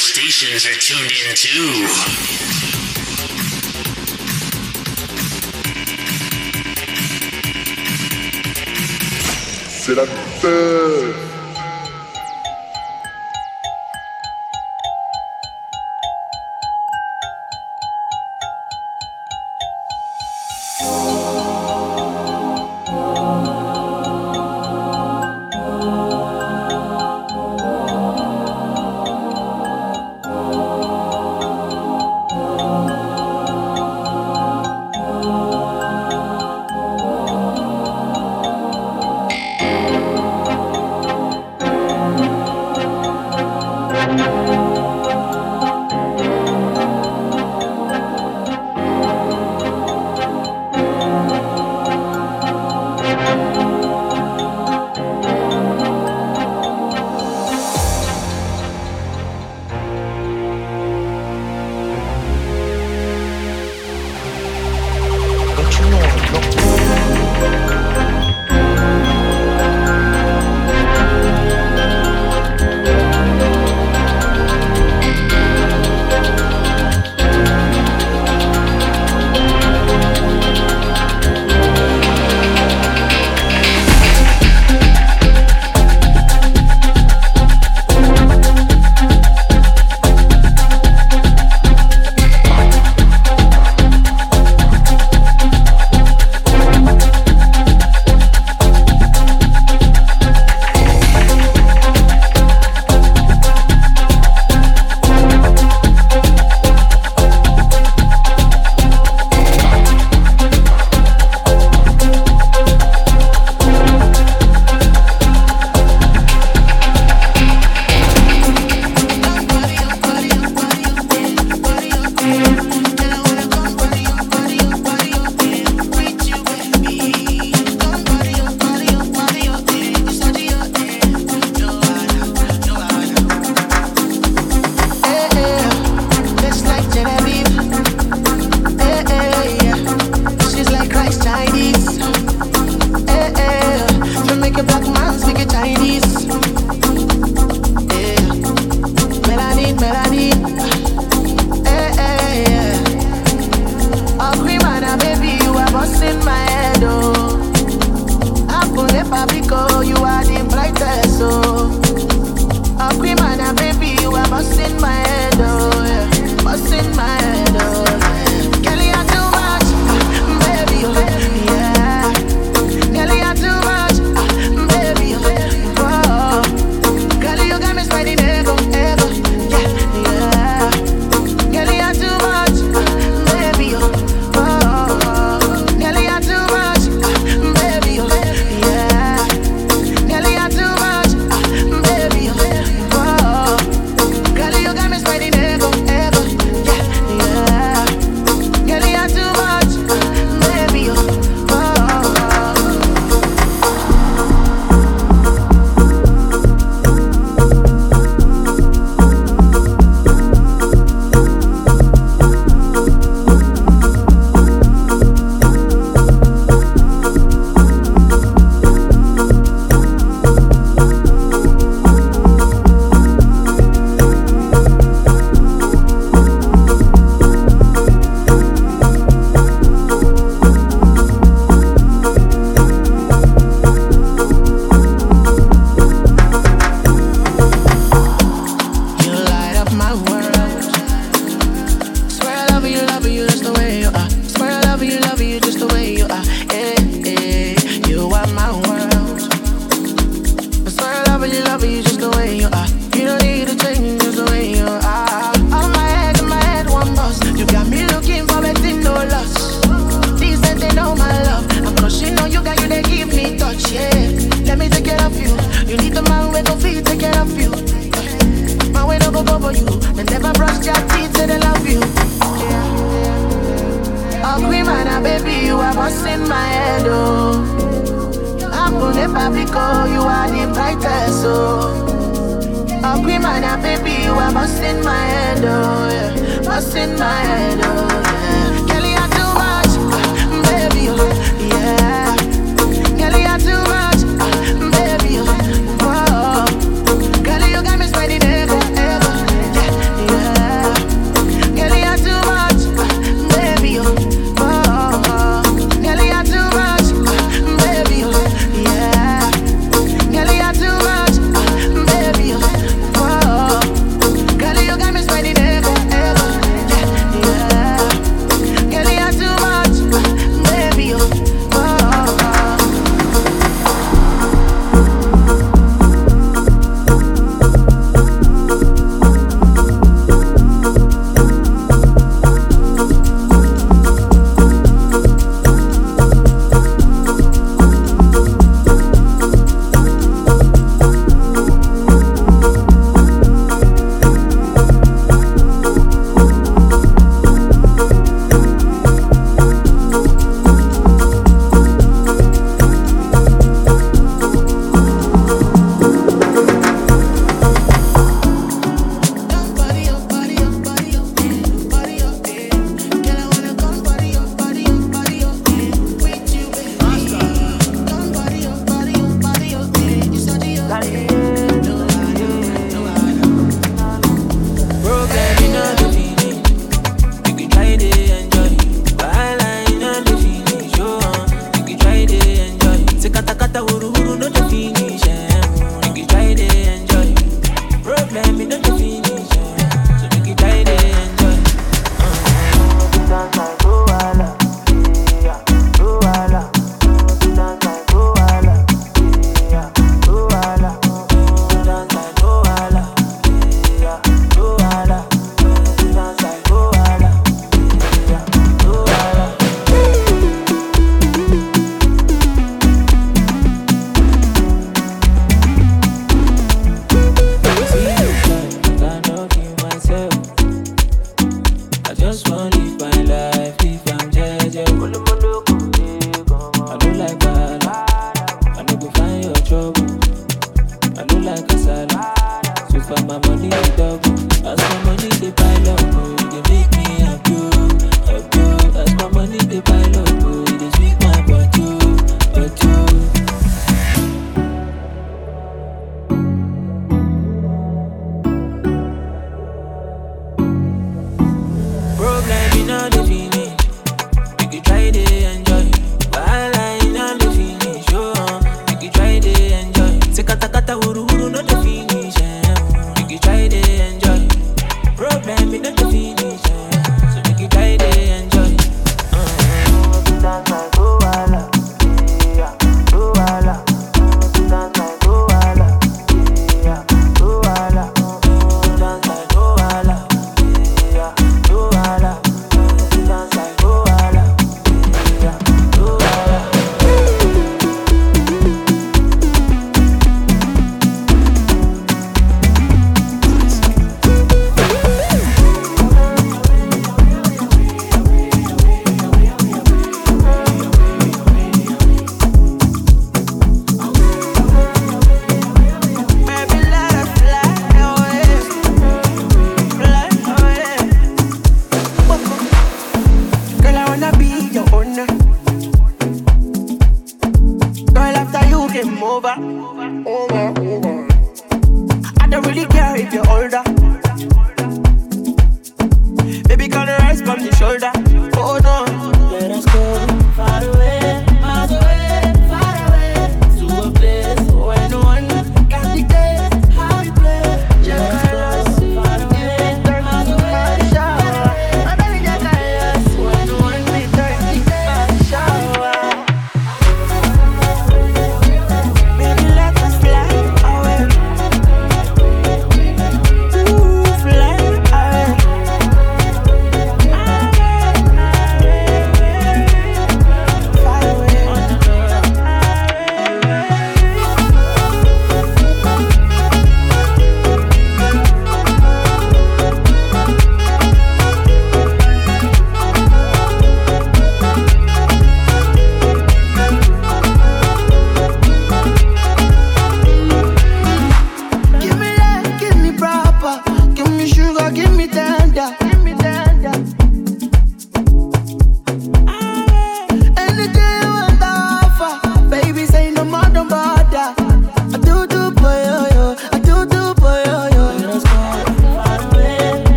stations are tuned in too. C'est la fête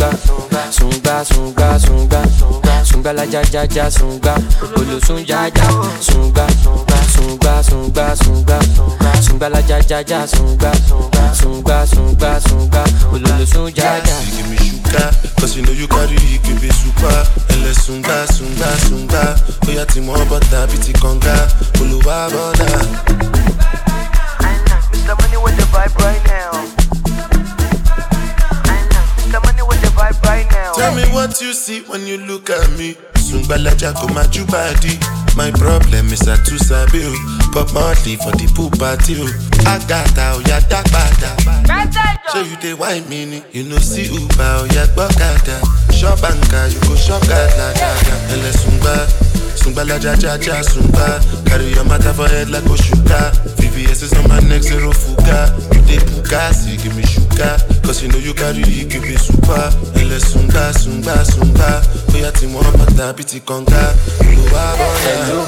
sunga, sunga sunga sunga, sunga la ja ja ja sunga, olosun ja ja sunga, sunga sunga sunga, sunga la ja ja ja sunga, sunga sunga sunga, olosun ja ja. You give me sugar, cause you know you carry it, give me super. Ele sunga, sunga, sunga. Oya ti mo butter, biti conga. Oluwa boda. Mr. Money with the vibe right now. Tell me what you see when you look at me. Sungbalaja go my body. My problem is I too sabi o. Bob Marley for the pool party o. Agata oya dagbada. So you dey wine me. You know see Uber oya gbọ́kada. Shop anka you go shop gada gada. Ele sungba. Sungbalaja ja ja sungba. Carry your matter for head like Oshuka. VVS is on my neck zero fuga. You dey bugasi give me sugar. Cause you know you carry give me super. Ele sunga sunga sunga. Oya ti mo bata biti conga. Oluwa boya. Hello,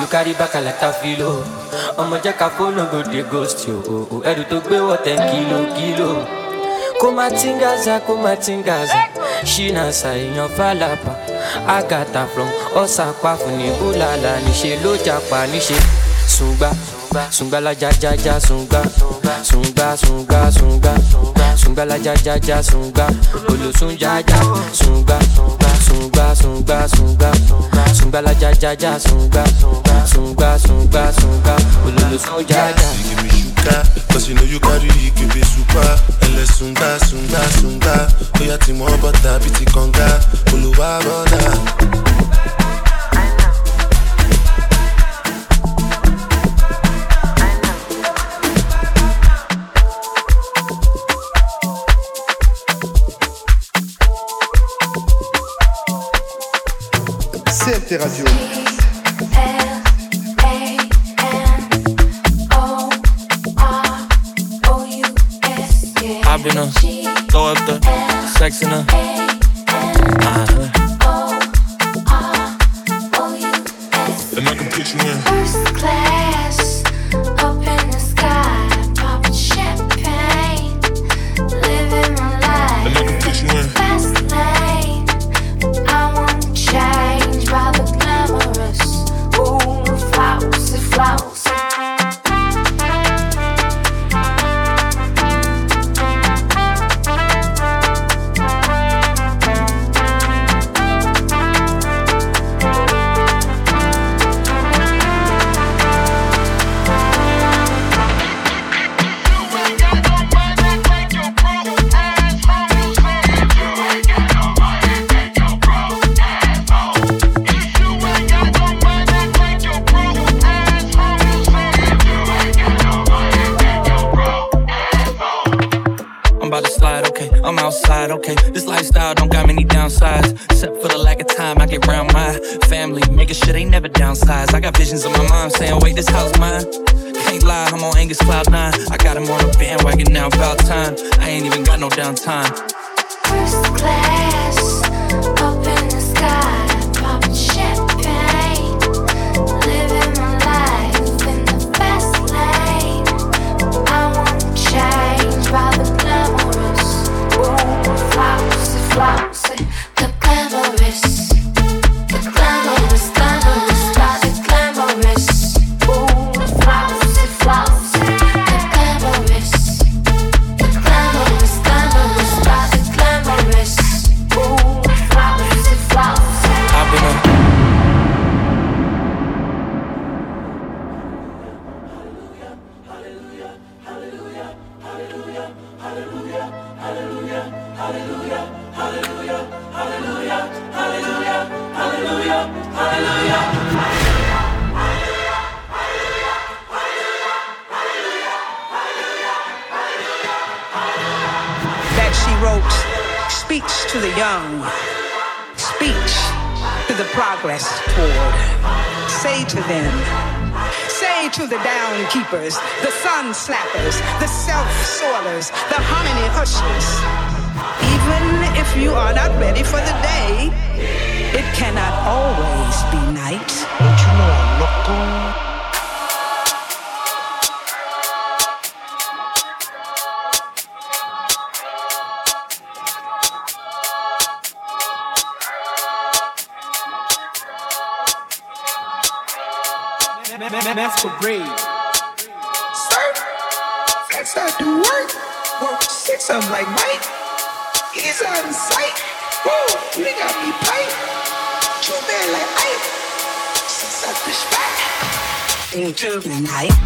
you carry back like a filo. ọmọ jẹ́ ká fóònù go dey ghost yo ẹrù tó gbé wọ̀ ten kilo kilo. kó má tingaza kó má tingaza ṣínà ṣàìyàn fàlàpà àgàtà from ọ̀sàpá fún ní búlàlà níṣẹ́ ló japa níṣẹ́ sùngbà sùngbà la jajaja sùngbà sùngbà sùngbà sùngbà sùngbà la jajaja sùngbà olùsùn jaja sùngbà sùngbà sùngbà sùngbà sùngbà la jajaja sùngbà sùngbà sùngbà sùngbà olùsùn jaja. You give me sugar, cause you know you carry it, give me super. Ele sunga, sunga, sunga. Oya ti mo butter, biti conga. Oluwa boda. Radio. I've been a throw up the sex in her. Uh-huh. Outside, okay. This lifestyle don't got many downsides. Except for the lack of time I get around my family. Making sure they never downsize. I got visions of my mom saying, wait, this house mine. Can't lie, I'm on Angus Cloud 9. I got him on a bandwagon now, about time. I ain't even got no downtime. First class, up in the sky, 와. keepers, the sun slappers, the self soilers, the harmony hushers. Even if you are not ready for the day, it cannot always be night. Don't you know I'm loco? masquerade do work. Work six of like Mike. He's on sight. Whoa, nigga, got me pipe. Too man like Ike. Six up the spot. Into the night.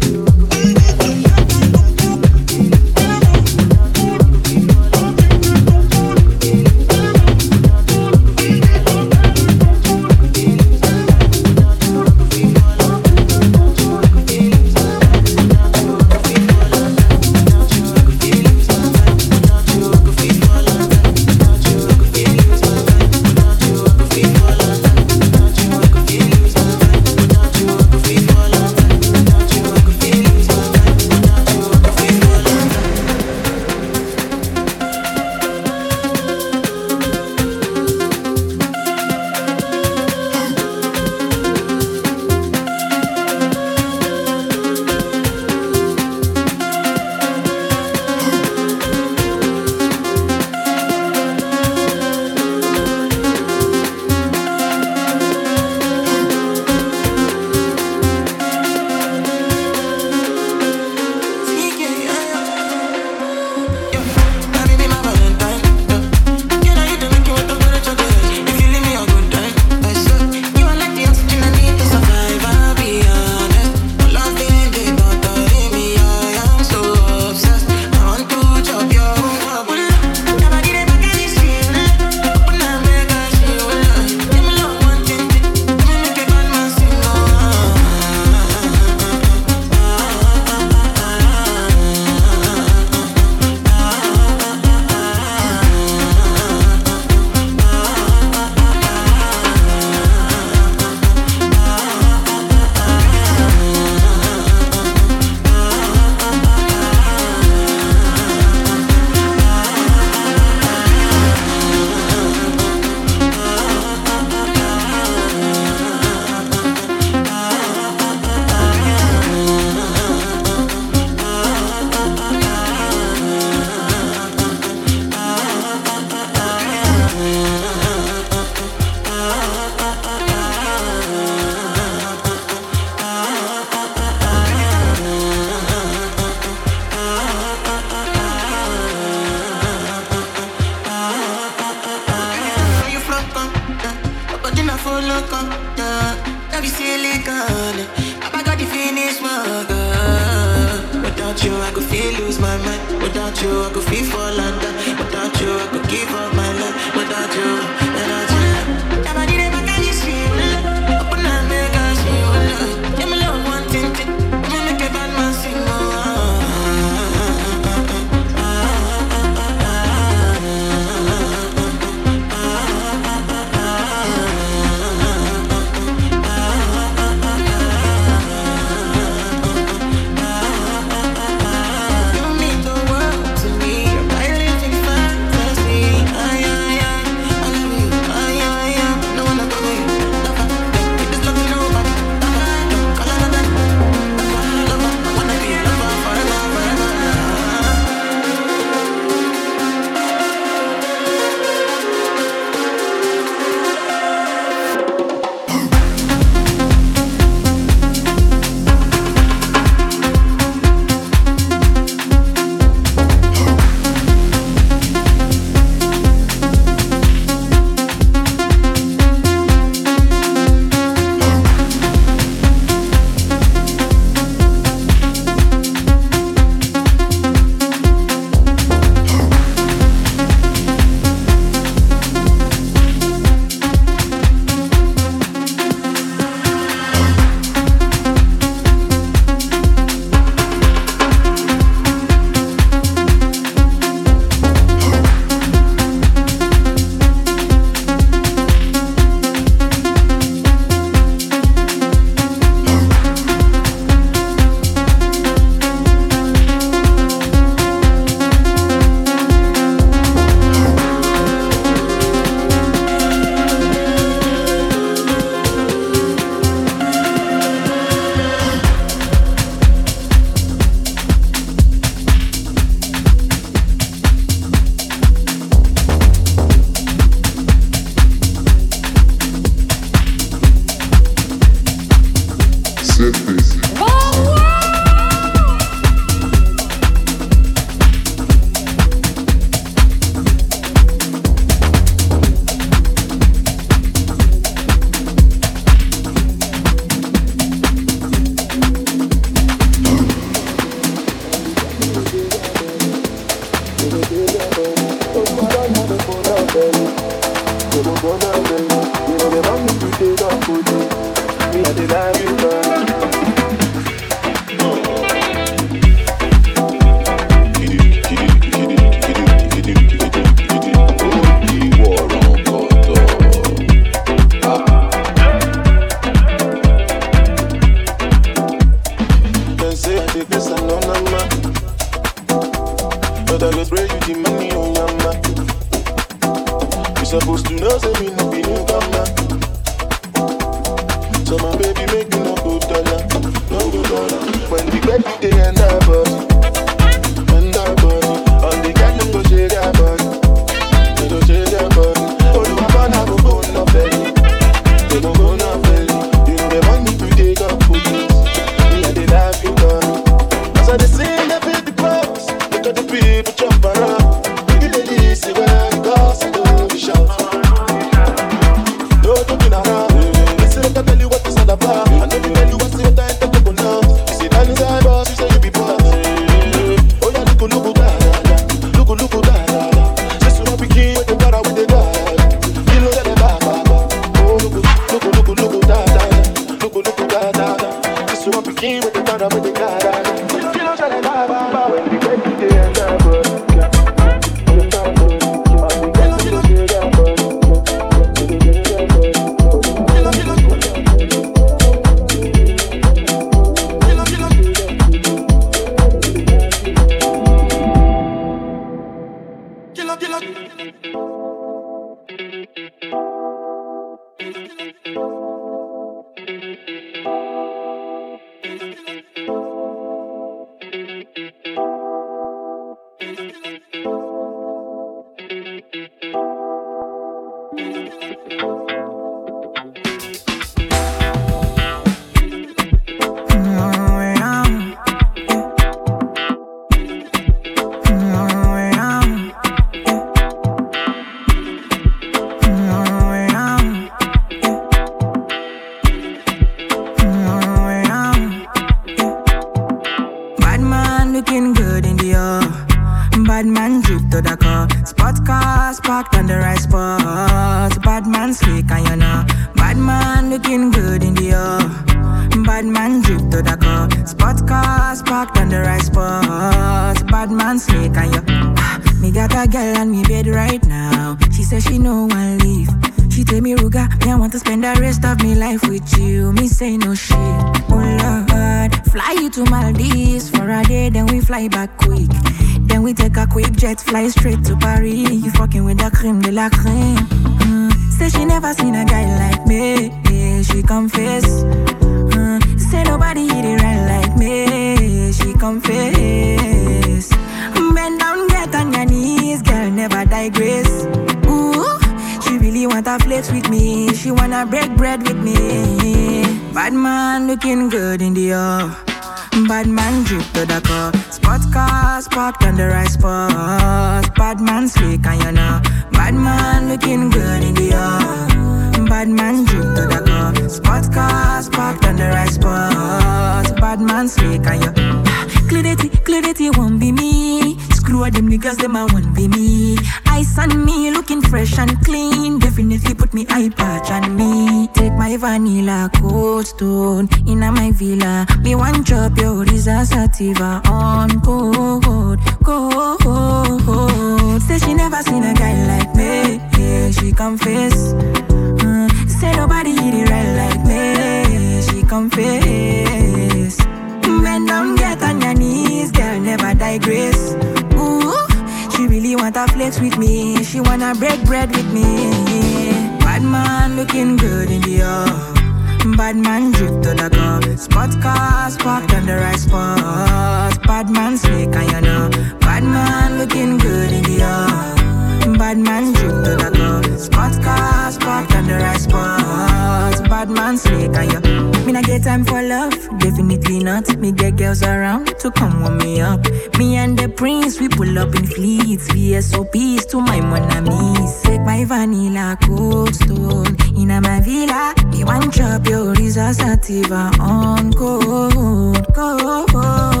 bad man snake and you know. Bad man looking good in the yard Bad man drip to the club Spot car, spot and the right spot. Bad man snake and you Me not get time for love, definitely not. Me get girls around to come warm me up. Me and the prince, we pull up in fleets. VSOPs to my mon amis Take my vanilla cold stone. In my villa Me want chop your resource sativa on cold, cold.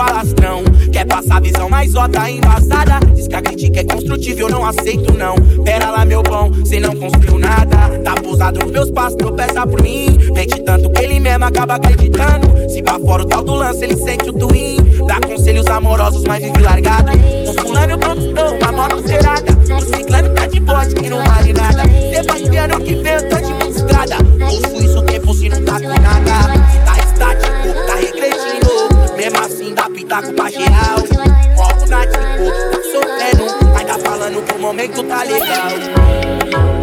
falastrão. Quer passar visão mais tá embasada? Diz que a crítica é construtiva, eu não aceito não. Pera lá, meu bom, cê não construiu nada. Tá pousado nos meus passos, tropeça por mim. Mente tanto que ele mesmo acaba acreditando. Se pra fora o tal do lance, ele sente o twin. Dá conselhos amorosos, mas vive largado. O fulano produção, uma moto zerada. O ciclano tá de bote que não vale nada. Sebastiano que vê, eu tô de estrada. Ouço isso o tempo se não tá com nada. Tá estático tá com paginal. Como na tipo, tá sofrendo. Mas tá falando que o momento tá legal.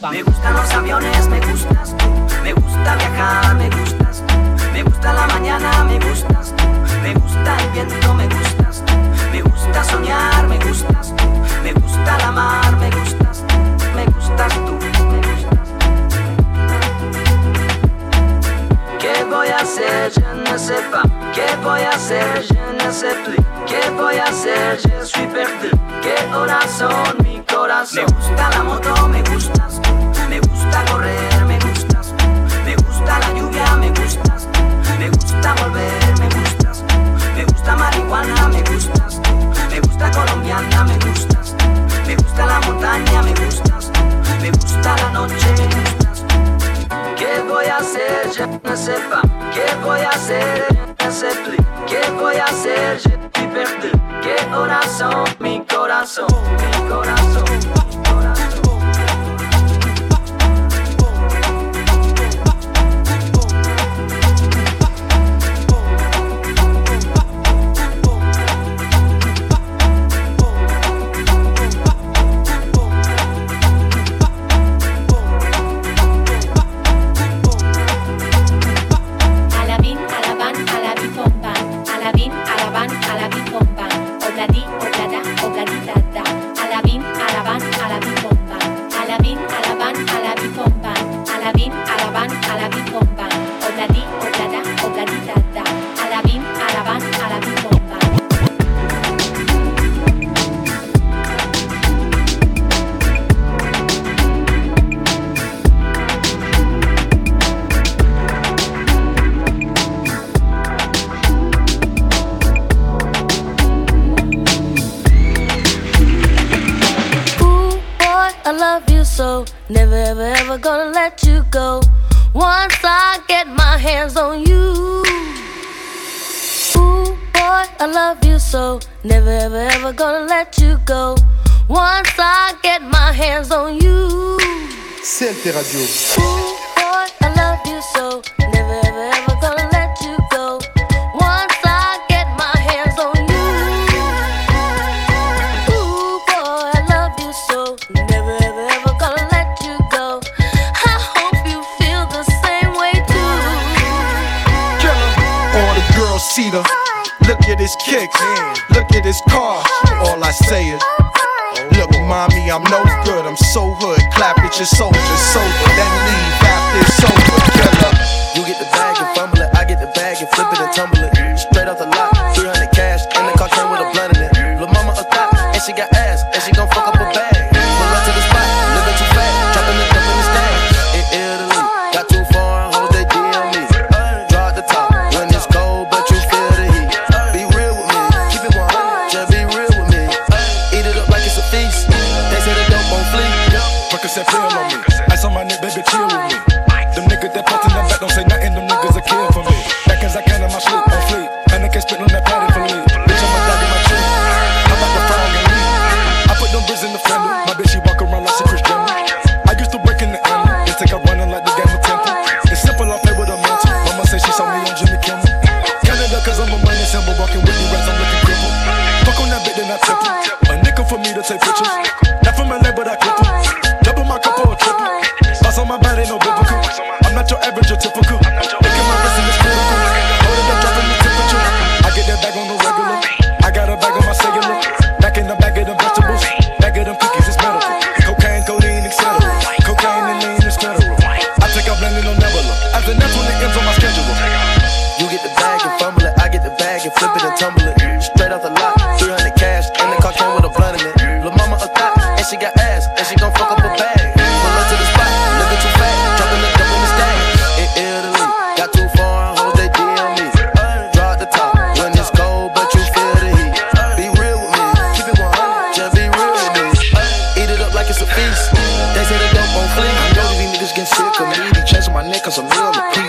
三 la Bicomban, a la BIM, a la a la con la DIN Never ever ever gonna let you go. Once I get my hands on you. Ooh, boy, I love you so. Never ever ever gonna let you go. Once I get my hands on you. CLT Radio. Ooh, boy, I love you so. Never ever ever gonna let his kicks. Look at his car. All I say is. Look, mommy, I'm no good. I'm so hood. Clap at your soldier, sober. Then leave after it's over, killer. getting sick of me. The chest on my neck cause I'm ill.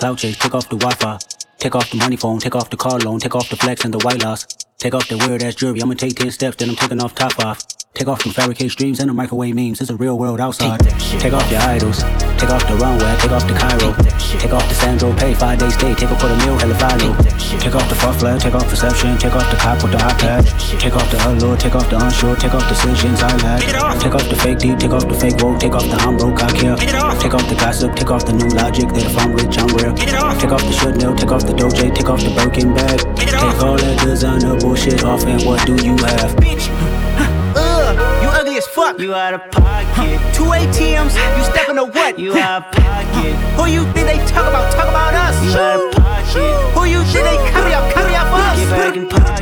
Cloud chase, take off the Wi-Fi, take off the money phone, take off the car loan, take off the flex and the white loss. Take off the weird ass jewelry, I'ma take 10 steps, then I'm taking off top off. Take off them fabricated streams and the microwave memes, it's a real world outside. Take off your idols, take off the runway, take off the Cairo, take off the Sandro pay, five days stay, take off for the meal, hella follow. Take off the flag, take off perception, take off the cop with the iPad, take off the allure, take off the unsure, take off decisions I lack. Take off the fake deep, take off the fake woke, take off the I'm broke, I care. Take off the gossip, take off the new logic that if I'm rich, I'm real. Take off the should know, take off the doje, take off the Birkin bag. Take all that designer bullshit off and what do you have? Fuck. You out of pocket. Two ATMs, you stepping to what? You out of pocket. Who you think they talk about? Talk about us. You out of pocket. Who you think they carry up? Carry up us. Get back in pocket.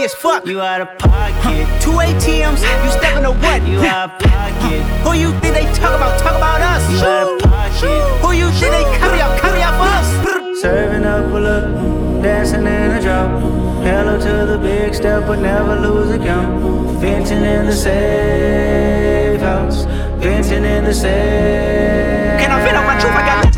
Ugh, you ugly as fuck. You out of pocket. Two ATMs, you stepping to what? You out of pocket. Who you think they talk about? Talk about us. You out of pocket. Who you think they carry up? Carry up us. Serving up, pull up, dancing in a drop. Hello to the big step, but never lose a count. Venting in the safe house. Venting in the safe.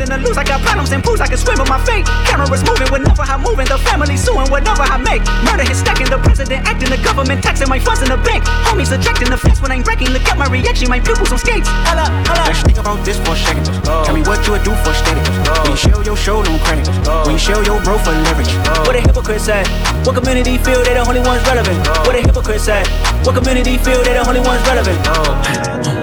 Can I vent on my truth? I got nothing to lose. I got problems and pools. I can swim with my fate. Cameras moving whenever I'm moving. The family suing whatever I make. Murder is stacking. The president acting. The government taxing my funds in the bank. Homies ejecting the fence when I'm breaking. Look at my reaction. My pupils on skates. Holla, holla. Let's think about this for a second. Tell me what you would do for static. When you show your show no credit. When you show your bro for leverage. What a hypocrite said. What community feel they the only ones relevant? What a hypocrite said. What community feel they the only ones relevant?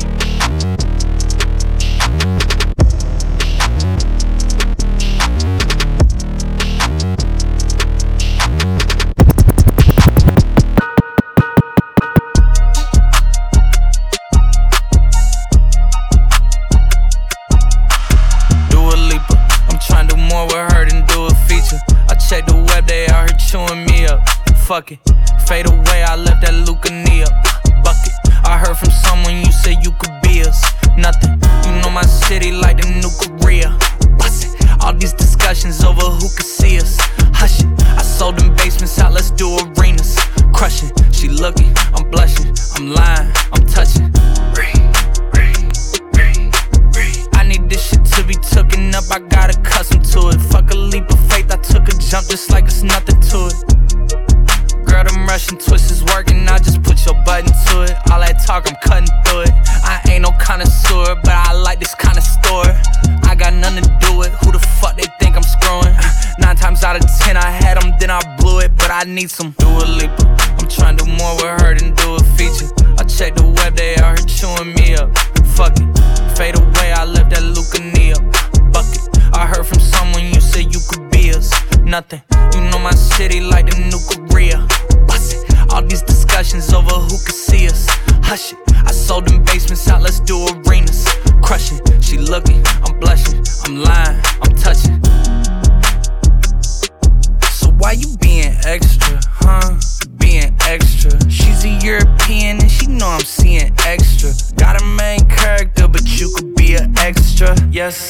need some. Do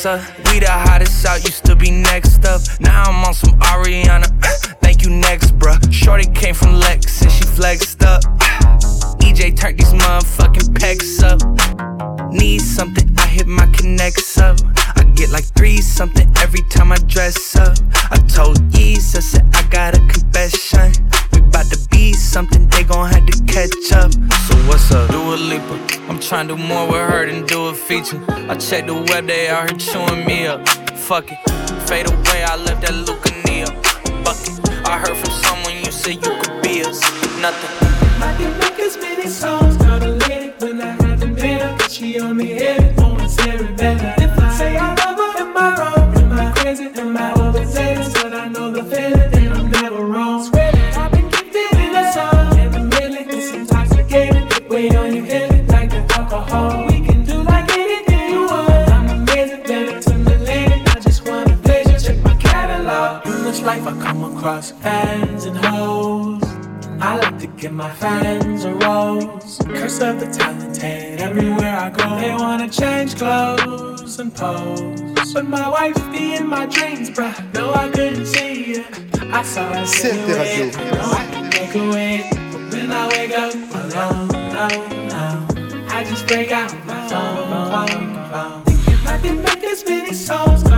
Alexa. We the hottest out, used to be next up. Now I'm on some Ariana. Thank you, next, bruh. Shorty came from Lex and she flexed up. EJ turned these motherfucking pecs up. Need something, I hit my connects up. I get like three something every time I dress up. I told Yeez, I said I got a confession. We bout to be something, they gon' have to catch up. So what's up? Do a leaper. I'm trying to do more work feature. I check the weather, they out here chewing me up. Fuck it, fade away, I left that Lucania bucket. I heard from someone you said you could be us, nothing. Might be records, many songs. But my wife be in my dreams, bruh. No, I couldn't see it. I saw her silhouette. Yes. No, make away. When I wake up alone. I just break out my phone, phone, phone. Thinking I can make as many songs.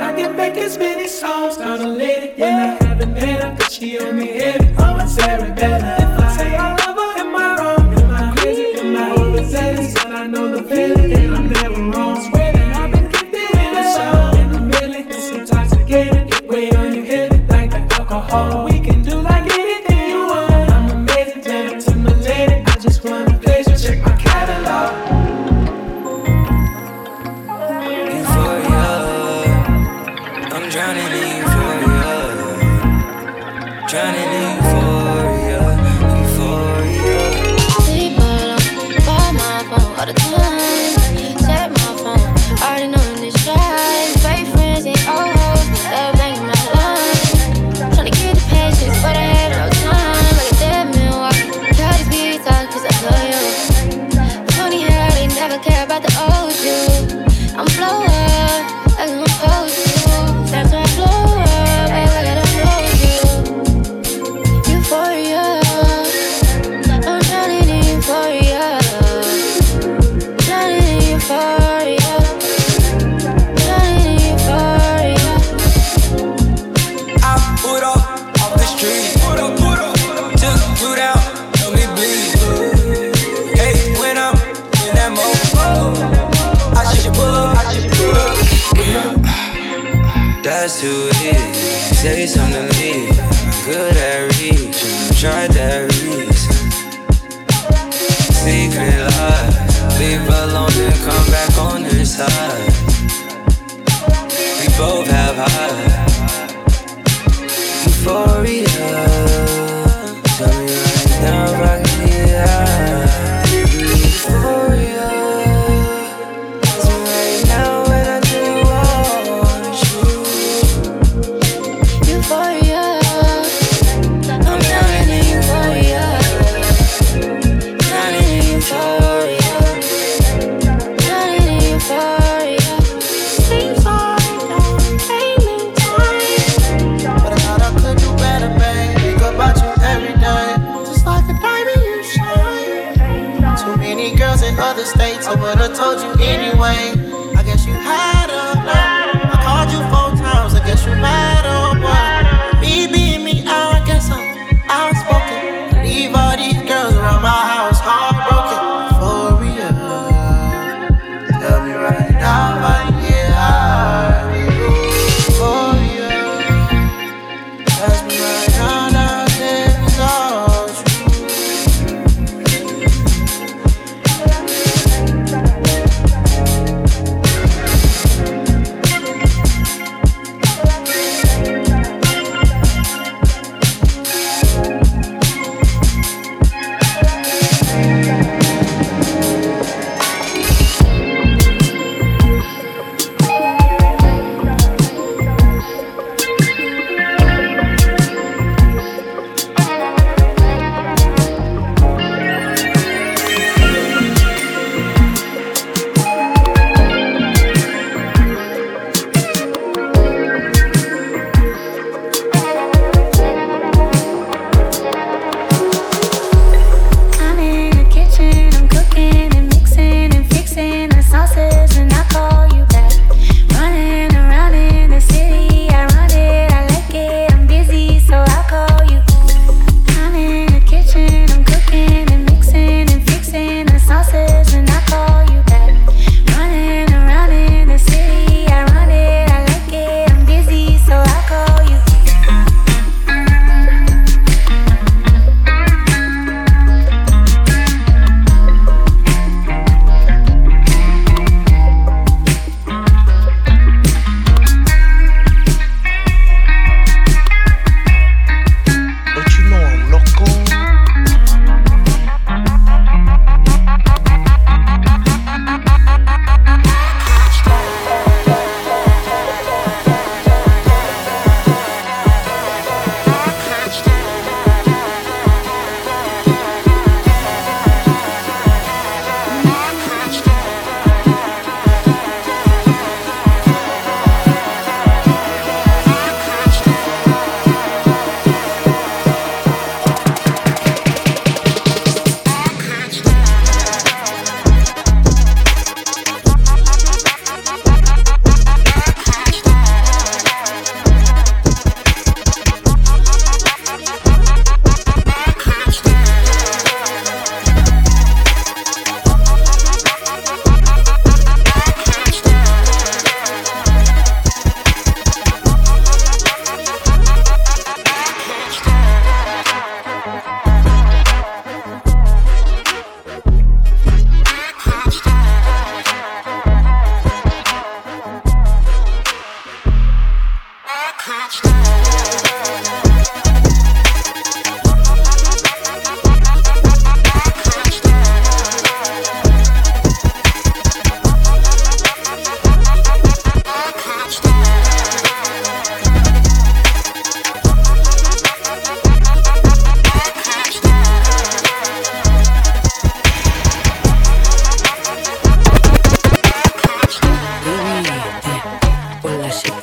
I can make as many songs, not a lady. When I have a man, I could she on me heavy. I'm a Sarah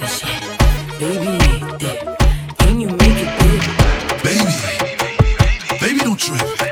Baby, Baby, baby, don't trip.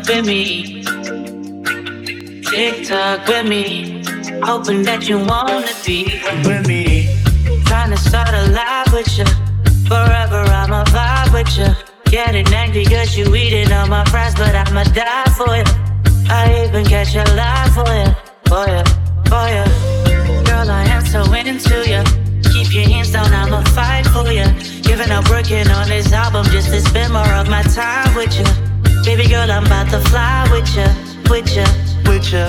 up with me. Tick tock with me. Hoping that you wanna be with me. Trying to start a life with you. Forever I'm a vibe with you. Getting angry cause you eating all my fries, but I'ma die for you. I even catch a lie for you, for you, for you. Girl, I am so into you keep your hands down, I'ma fight for you. Giving up working on this album just to spend more of my time with you. Baby girl, I'm about to fly with ya, with ya, with ya,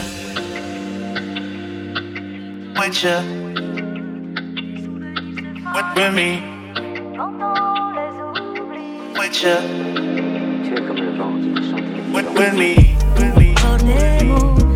with ya, with, with me, with ya, with, with me, with me.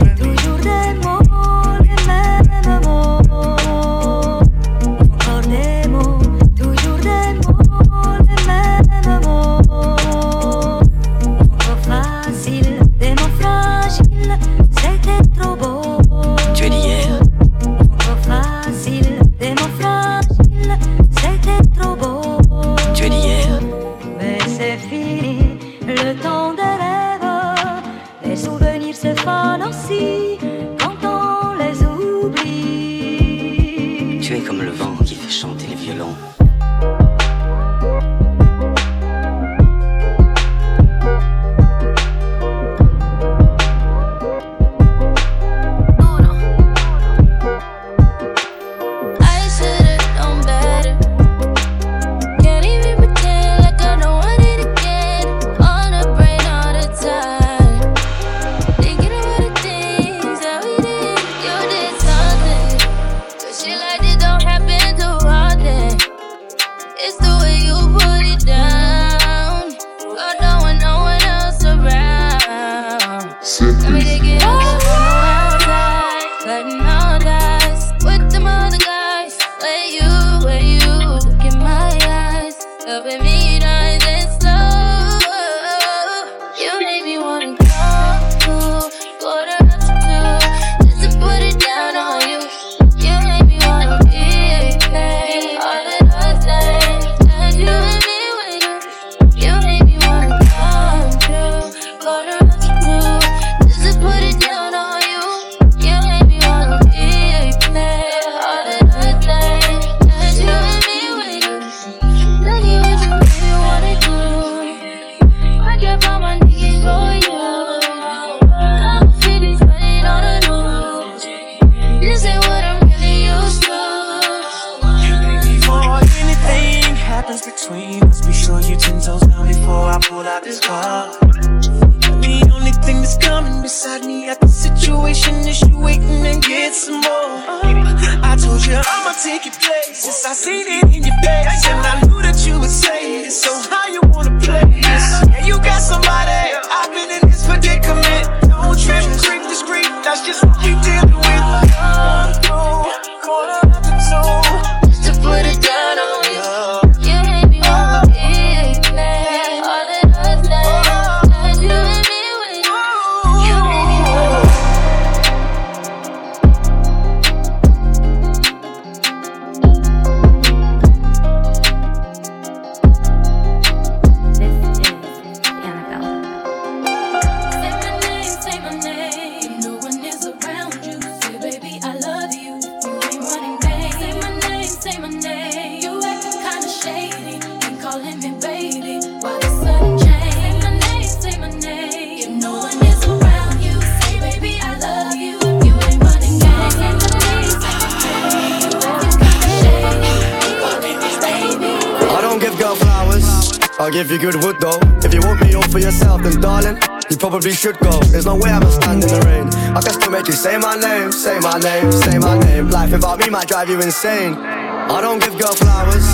I'll you good wood though. If you want me all for yourself, then darling, you probably should go. There's no way I'ma stand in the rain. I can still make you say my name, say my name, say my name. Life without me might drive you insane. I don't give girl flowers.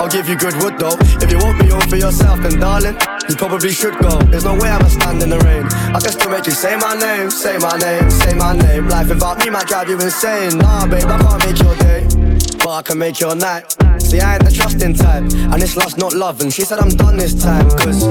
I'll give you good wood though. If you want me all for yourself, then darling, you probably should go. There's no way I'ma stand in the rain. I can still make you say my name, say my name, say my name. Life without me might drive you insane. Nah, babe, I can't make your day, but I can make your night. See, I ain't the trusting type, and it's love's not love. And she said I'm done this time, cause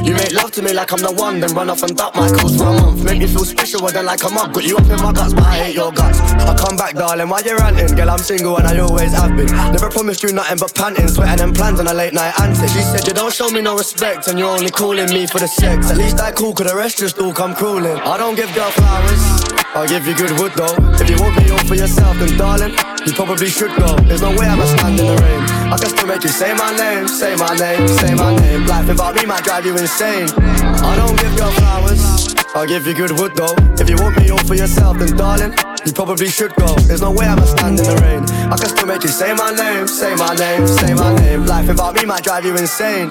you make love to me like I'm the one, then run off and duck my calls for a month. Make me feel special, then like a mug. Got you up in my guts, but I hate your guts. I come back, darling, why you ranting? Girl, I'm single and I always have been. Never promised you nothing but panting, sweating and plans on a late night antic. She said you don't show me no respect, and you're only calling me for the sex. At least I cool, cause the rest just all come crawling. I don't give girl flowers. I'll give you good wood though. If you want me all for yourself, then darling, you probably should go. There's no way I'ma stand in the rain. I can still make you say my name, say my name, say my name. Life without me might drive you insane. I don't give girl flowers. I'll give you good wood though. If you want me all for yourself, then darling, you probably should go. There's no way I'ma stand in the rain. I can still make you say my name, say my name, say my name. Life without me might drive you insane.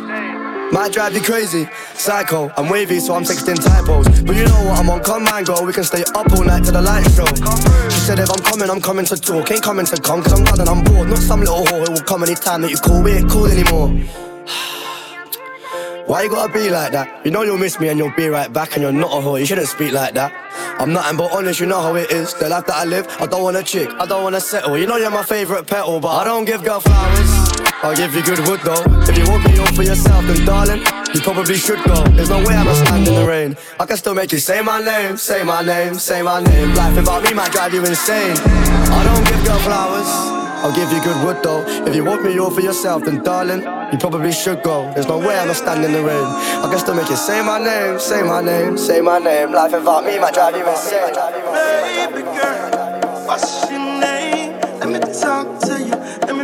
Might drive you crazy, psycho. I'm wavy, so I'm texting typos. But you know what? I'm on command, go. We can stay up all night till the light show. She said if I'm coming, I'm coming to talk. Ain't coming to come, cause I'm done and I'm bored. Not some little whore who will come anytime that you call. We ain't cool anymore. Why you gotta be like that? You know you'll miss me and you'll be right back and you're not a whore. You shouldn't speak like that. I'm nothing but honest, you know how it is. The life that I live, I don't want a chick, I don't wanna settle. You know you're my favorite petal, but I don't give girl flowers. I'll give you good wood though. If you want me all for yourself, then darling, you probably should go. There's no way I'ma stand in the rain. I can still make you say my name, say my name, say my name. Life without me might drive you insane. I don't give girl flowers. I'll give you good wood though. If you want me all for yourself, then darling, you probably should go. There's no way I'ma stand in the rain. I can still make you say my name, say my name, say my name. Life without me might drive you insane. Baby girl, what's your name? Let me talk to you. Let me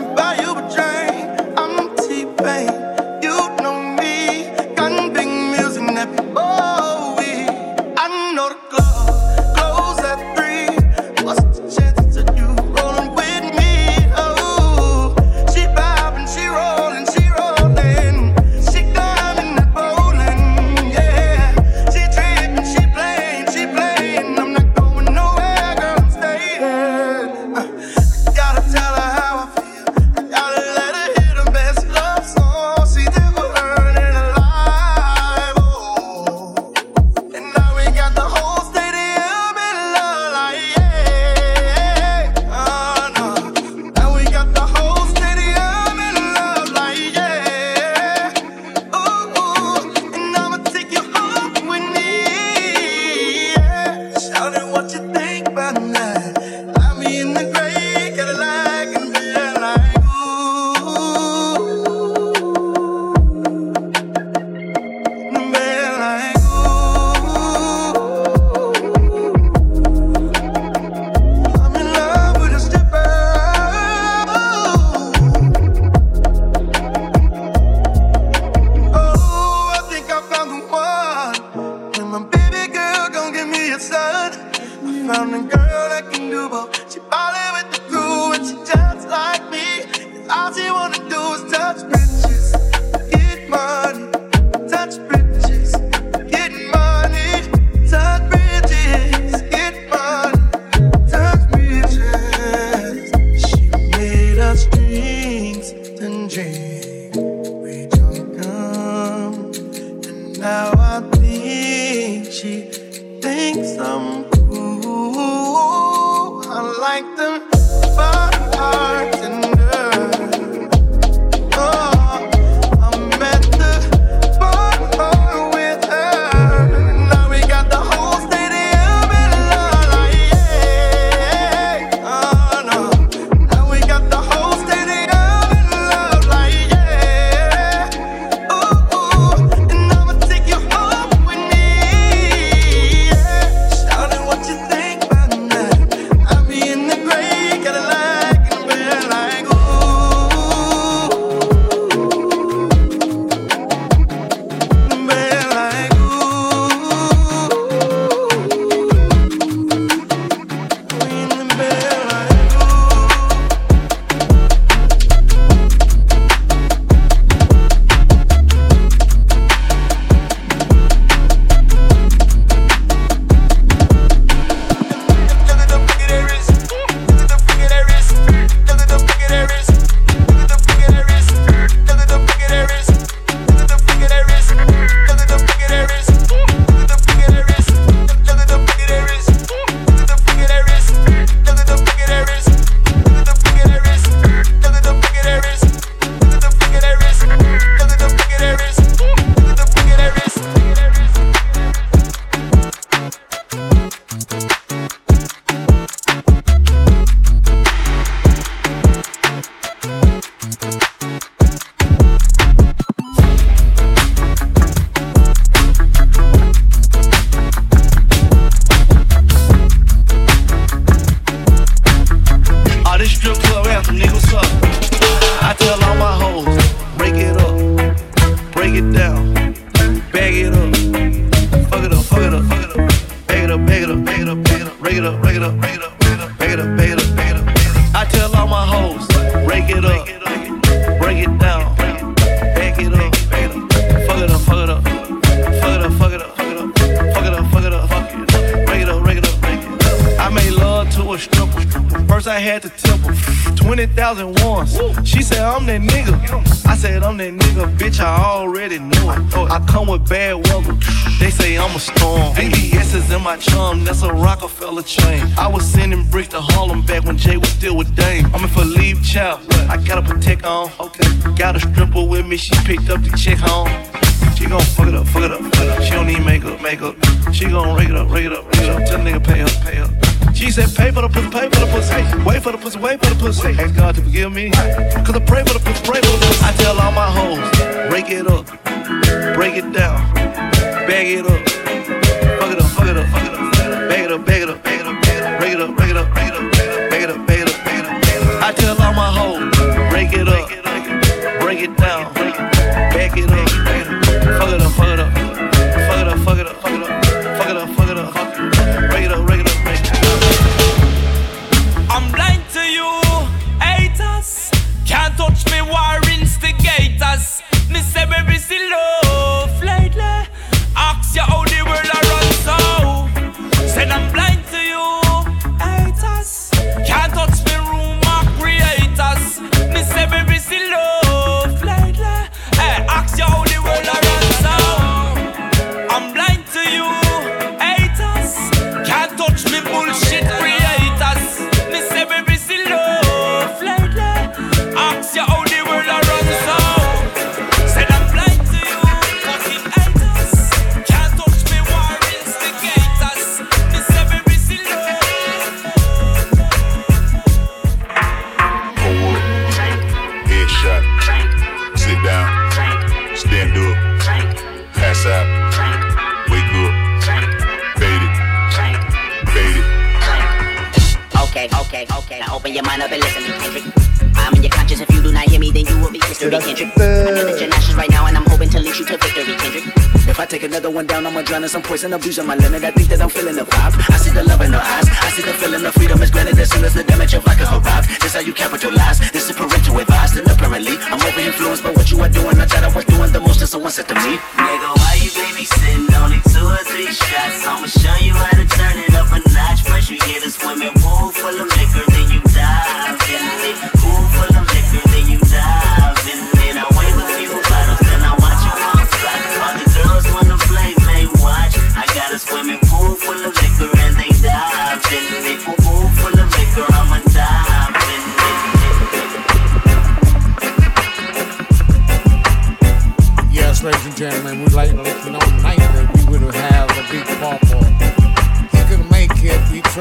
Kendrick. I'm bitching ashes right now, and I'm hoping to lead you to victory, Kendrick. If I take another one down, I'ma drown in some poison, abuse on my limit. I think that I'm feeling the vibe. I see the love in her eyes. I see the feeling of freedom is granted as soon as the damage of alcohol arrives. This how you capitalize. This is parental advice, and apparently I'm over influenced by what you are doing. I thought I was doing the most, that someone said to me, Nigga, why you babysitting? Only two or three shots. I'ma show you how to turn it up a notch. once you get this women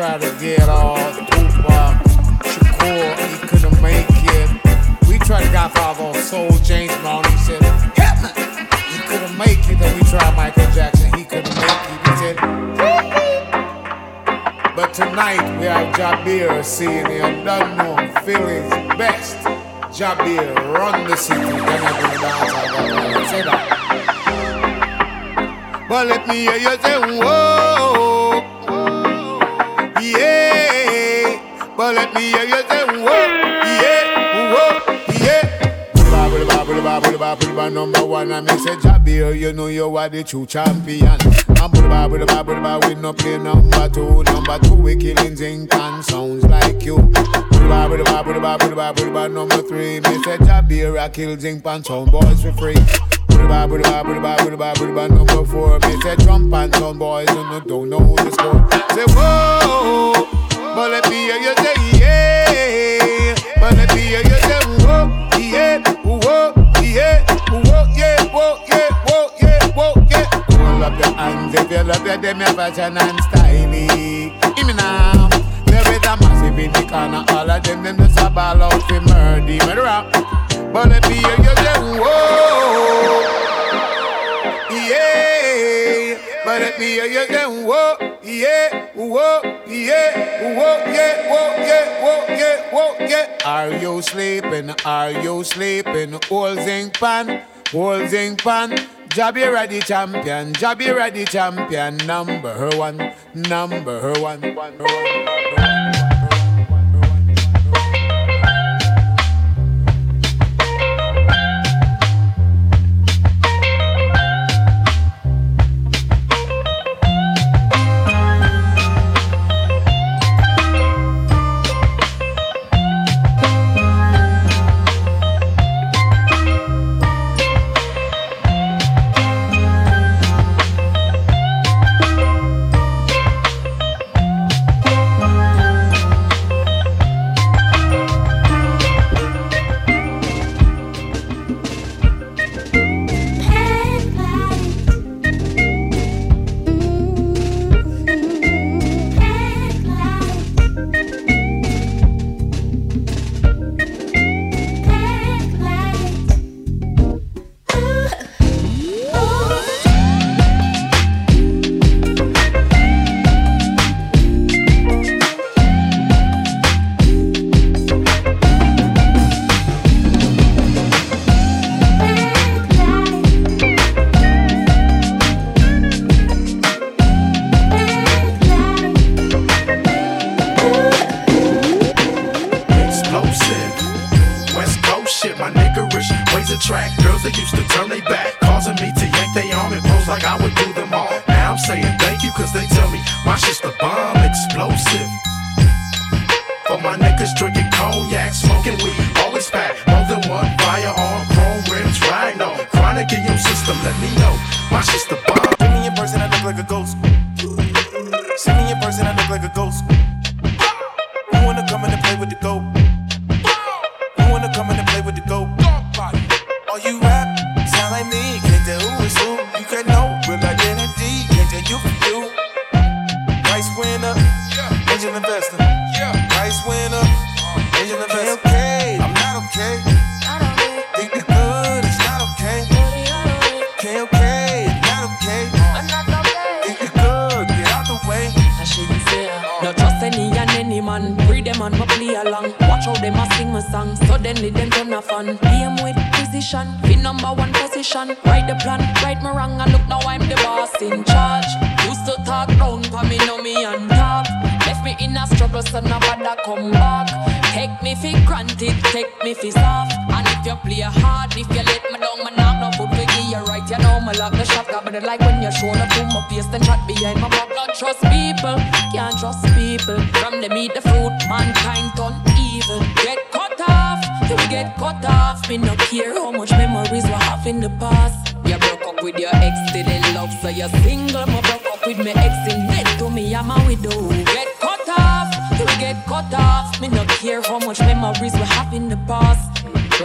tried to get all Tupac, Shakur, he couldn't make it. We tried Godfather Soul James Brown, he said, help me. He couldn't make it. Then we tried Michael Jackson, he couldn't make it. He said, but tonight we have Jabir seeing the unknown feelings best. Jabir, run the city. Can I do the dance? I gotta say that. But let me hear you say, whoa, But let me hear you say, whoa, yeah, whoa, yeah. Bubble, bubble, bubble, bubble, bubble, number one. I me say, Jabir, you know you are the true champion. I'm bubble, bubble, bubble, bubble, we no play number two. Number two, we killing zinc and sounds like you. Bubble, bubble, bubble, bubble, bubble, number three. Me say, Jabir, I kill zinc and sound boys for free. Booty booty booty booty booty number four. Me say jump and some boys who no don't know the score. Say whoa, but let me hear you say yeah. But let me hear you say whoa, yeah, whoa, yeah, whoa, yeah, whoa, yeah, whoa, yeah, whoa, yeah. Hold up your hands if you love your your fashion and styling. Hear me now. There is a massive in the corner, all of them them just a ball out for murder, murder. But let me hear you say whoa, yeah. But let me hear you say whoa, yeah, whoa, yeah, whoa, yeah, whoa, yeah, whoa, yeah, whoa, yeah. Are you sleeping? Are you sleeping? Old zinc pan, old zinc pan. Jabby ready champion, Jabby ready champion, number one, number one. one, one. explosive.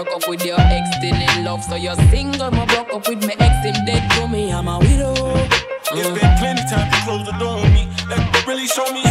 Broke up with your ex, still in love, so you're single. Me broke up with my ex in dead to me I'm a widow. It's been plenty time to close the door on me. That really show me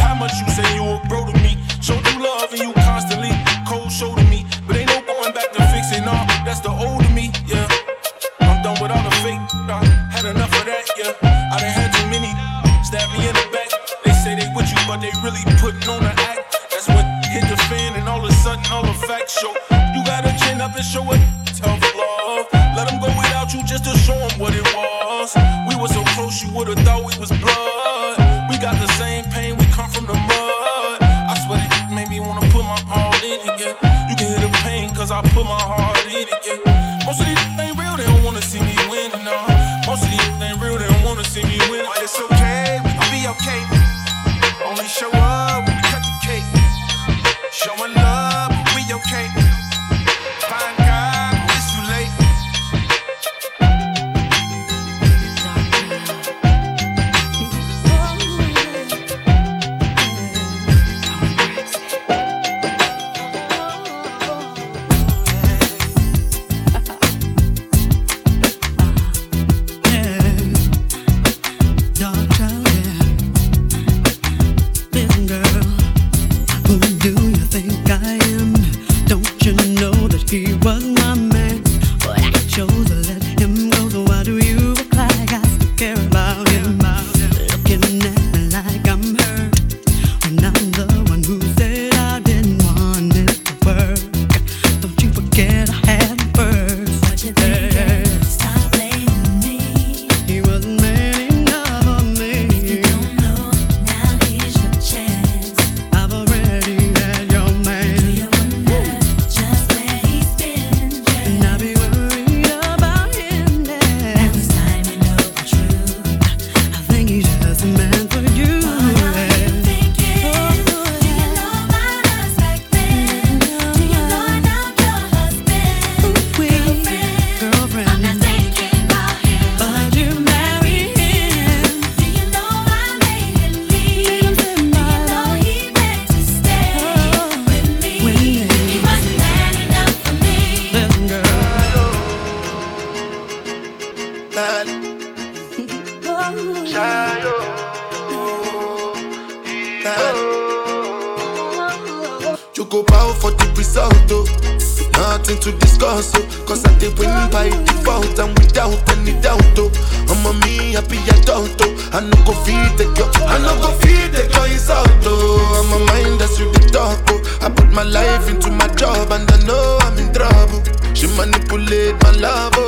love,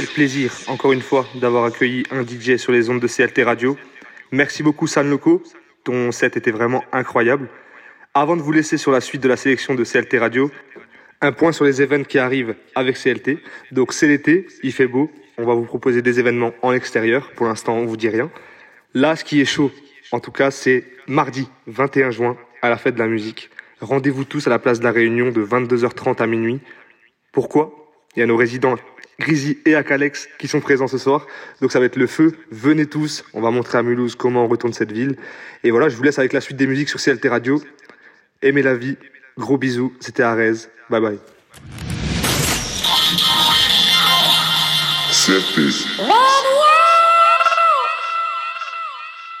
quel plaisir, encore une fois, d'avoir accueilli un DJ sur les ondes de CLT Radio. Merci beaucoup, San Loco. Ton set était vraiment incroyable. Avant de vous laisser sur la suite de la sélection de CLT Radio, un point sur les événements qui arrivent avec CLT. Donc c'est l'été, il fait beau, on va vous proposer des événements en extérieur. Pour l'instant, on vous dit rien. Là, ce qui est chaud, en tout cas, c'est mardi 21 juin à la fête de la musique. Rendez-vous tous à la place de la Réunion de 22h30 à minuit. Pourquoi? Il y a nos résidents Grizzly et Akalex qui sont présents ce soir. Donc ça va être le feu. Venez tous. On va montrer à Mulhouse comment on retourne cette ville. Et voilà, je vous laisse avec la suite des musiques sur CLT Radio. Aimez la vie. Gros bisous. C'était Arez. Bye bye.